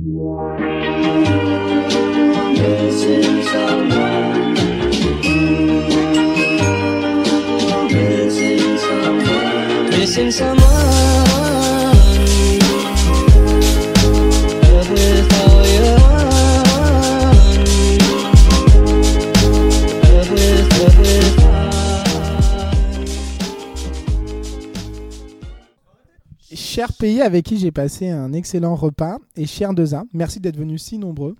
Missing someone. Missing world. Cher pays avec qui j'ai passé un excellent repas et cher Deza, merci d'être venus si nombreux.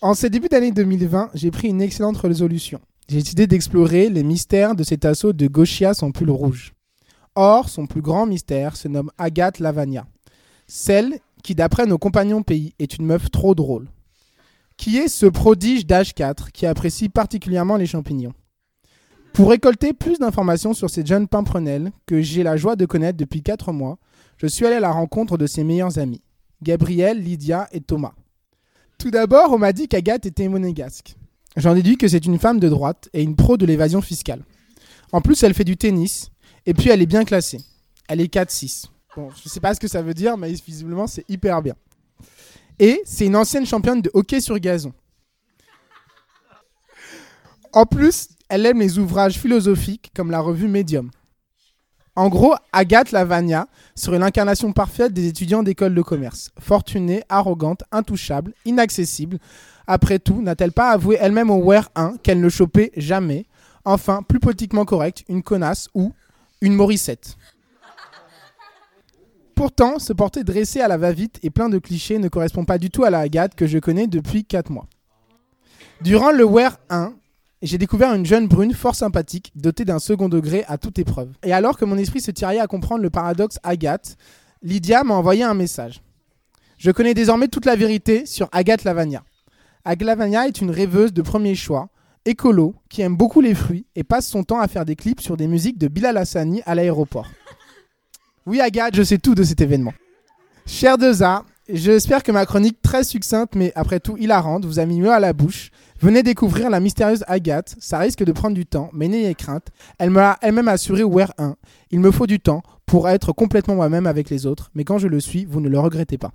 En ce début d'année 2020, j'ai pris une excellente résolution. J'ai décidé d'explorer les mystères de cet assaut de Gauchia sans pull rouge. Or, son plus grand mystère se nomme Agathe Lavagna, celle qui, d'après nos compagnons pays, est une meuf trop drôle. Qui est ce prodige d'âge 4 qui apprécie particulièrement les champignons? Pour récolter plus d'informations sur cette jeune pimprenelle que j'ai la joie de connaître depuis 4 mois, je suis allé à la rencontre de ses meilleurs amis, Gabriel, Lydia et Thomas. Tout d'abord, on m'a dit qu'Agathe était monégasque. J'en déduis que c'est une femme de droite et une pro de l'évasion fiscale. En plus, elle fait du tennis et puis elle est bien classée. Elle est 4-6. Bon, je sais pas ce que ça veut dire, mais visiblement, c'est hyper bien. Et c'est une ancienne championne de hockey sur gazon. En plus, elle aime les ouvrages philosophiques comme la revue Medium. En gros, Agathe Lavagna serait l'incarnation parfaite des étudiants d'école de commerce. Fortunée, arrogante, intouchable, inaccessible. Après tout, n'a-t-elle pas avoué elle-même au WER 1 qu'elle ne chopait jamais? Enfin, plus politiquement correcte, une connasse ou une Morissette. Pourtant, ce portrait dressé à la va-vite et plein de clichés ne correspond pas du tout à la Agathe que je connais depuis 4 mois. Durant le WER 1, j'ai découvert une jeune brune fort sympathique, dotée d'un second degré à toute épreuve. Et alors que mon esprit se tiraillait à comprendre le paradoxe Agathe, Lydia m'a envoyé un message. Je connais désormais toute la vérité sur Agathe Lavagna. Agathe Lavagna est une rêveuse de premier choix, écolo, qui aime beaucoup les fruits et passe son temps à faire des clips sur des musiques de Bilal Hassani à l'aéroport. Oui Agathe, je sais tout de cet événement. Cher Deza, j'espère que ma chronique très succincte mais après tout hilarante vous a mis mieux à la bouche. Venez découvrir la mystérieuse Agathe, ça risque de prendre du temps, mais n'ayez crainte, elle me l'a elle-même assuré au 1. Il me faut du temps pour être complètement moi-même avec les autres, mais quand je le suis, vous ne le regrettez pas.